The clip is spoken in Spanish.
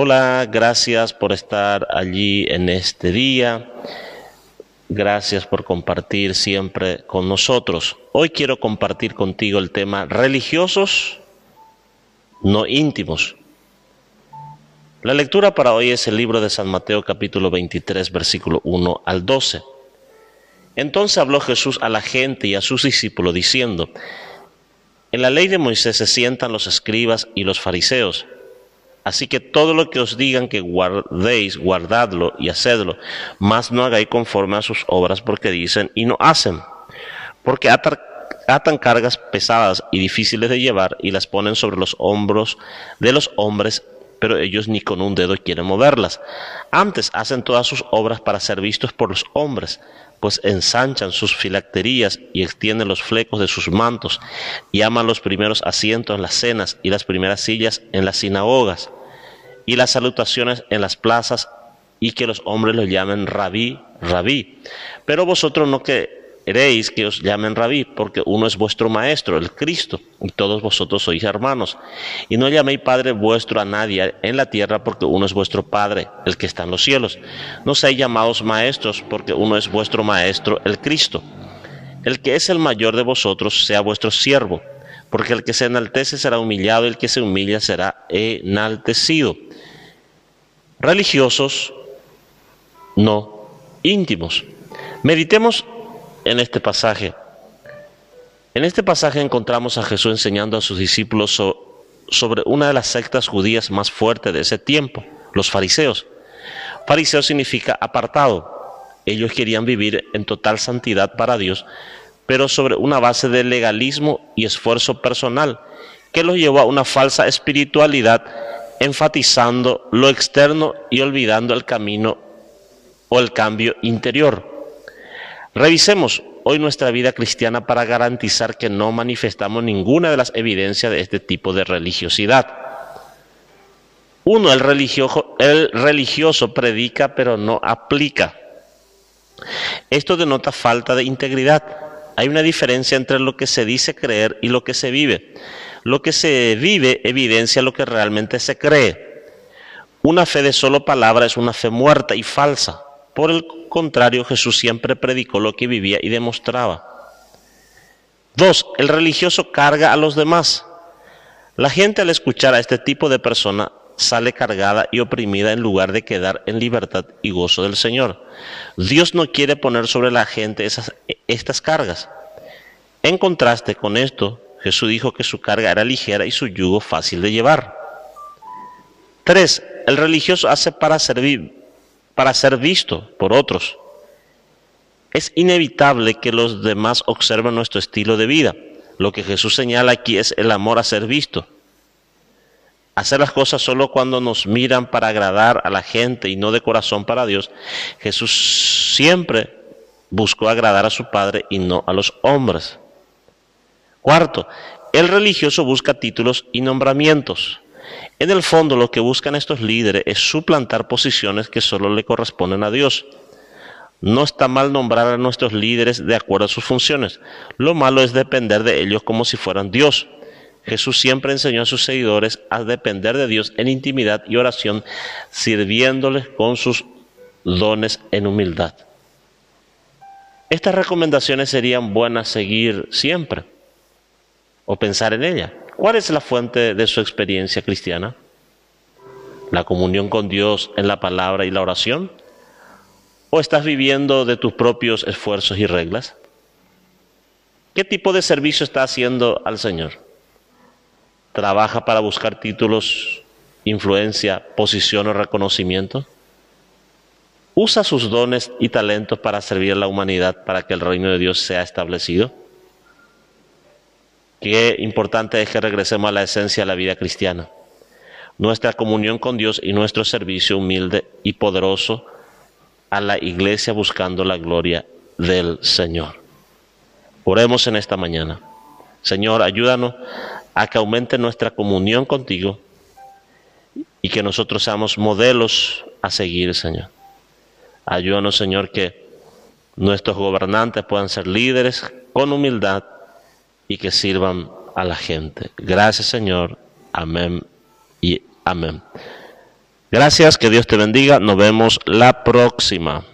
Hola, gracias por estar allí en este día. Gracias por compartir siempre con nosotros. Hoy quiero compartir contigo el tema religiosos, no íntimos. La lectura para hoy es el libro de San Mateo capítulo 23 versículo 1 al 12. Entonces habló Jesús a la gente y a sus discípulos diciendo, En la ley de Moisés se sientan los escribas y los fariseos. Así que todo lo que os digan que guardéis, guardadlo y hacedlo, mas no hagáis conforme a sus obras porque dicen y no hacen. Porque atan, cargas pesadas y difíciles de llevar y las ponen sobre los hombros de los hombres, pero ellos ni con un dedo quieren moverlas. Antes hacen todas sus obras para ser vistos por los hombres pues ensanchan sus filacterías y extienden los flecos de sus mantos, y aman los primeros asientos en las cenas y las primeras sillas en las sinagogas, y las salutaciones en las plazas, y que los hombres los llamen rabí, rabí. Pero vosotros no que queréis que os llamen rabí, porque uno es vuestro maestro, el Cristo, y todos vosotros sois hermanos. Y no llaméis Padre vuestro a nadie en la tierra, porque uno es vuestro Padre, el que está en los cielos. No seáis llamados maestros, porque uno es vuestro maestro, el Cristo. El que es el mayor de vosotros sea vuestro siervo, porque el que se enaltece será humillado, el que se humilla será enaltecido. Religiosos, no íntimos. Meditemos en este pasaje. En este pasaje encontramos a Jesús enseñando a sus discípulos sobre una de las sectas judías más fuertes de ese tiempo, los fariseos. Fariseo significa apartado. Ellos querían vivir en total santidad para Dios, pero sobre una base de legalismo y esfuerzo personal, que los llevó a una falsa espiritualidad, enfatizando lo externo y olvidando el camino o el cambio interior. Revisemos hoy nuestra vida cristiana para garantizar que no manifestamos ninguna de las evidencias de este tipo de religiosidad. Uno, el religioso, el religioso predica pero no aplica. Esto denota falta de integridad. Hay una diferencia entre lo que se dice creer y lo que se vive. Lo que se vive evidencia lo que realmente se cree. Una fe de solo palabra es una fe muerta y falsa. Por el contrario, Jesús siempre predicó lo que vivía y demostraba. Dos, el religioso carga a los demás. La gente al escuchar a este tipo de persona sale cargada y oprimida en lugar de quedar en libertad y gozo del Señor. Dios no quiere poner sobre la gente esas, estas cargas. En contraste con esto, Jesús dijo que su carga era ligera y su yugo fácil de llevar. Tres, el religioso hace para servir, para ser visto por otros. Es inevitable que los demás observen nuestro estilo de vida. Lo que Jesús señala aquí es el amor a ser visto. Hacer las cosas solo cuando nos miran para agradar a la gente y no de corazón para Dios. Jesús siempre buscó agradar a su Padre y no a los hombres. Cuarto, el religioso busca títulos y nombramientos. En el fondo lo que buscan estos líderes es suplantar posiciones que solo le corresponden a Dios. No está mal nombrar a nuestros líderes de acuerdo a sus funciones. Lo malo es depender de ellos como si fueran Dios. Jesús siempre enseñó a sus seguidores a depender de Dios en intimidad y oración, sirviéndoles con sus dones en humildad. Estas recomendaciones serían buenas seguir siempre o pensar en ellas. ¿Cuál es la fuente de su experiencia cristiana? ¿La comunión con Dios en la palabra y la oración? ¿O estás viviendo de tus propios esfuerzos y reglas? ¿Qué tipo de servicio está haciendo al Señor? ¿Trabaja para buscar títulos, influencia, posición o reconocimiento? ¿Usa sus dones y talentos para servir a la humanidad para que el reino de Dios sea establecido? Qué importante es que regresemos a la esencia de la vida cristiana. Nuestra comunión con Dios y nuestro servicio humilde y poderoso a la iglesia buscando la gloria del Señor. Oremos en esta mañana. Señor, ayúdanos a que aumente nuestra comunión contigo y que nosotros seamos modelos a seguir, Señor. Ayúdanos, Señor, que nuestros gobernantes puedan ser líderes con humildad y que sirvan a la gente. Gracias Señor. Amén y amén. Gracias, que Dios te bendiga. Nos vemos la próxima.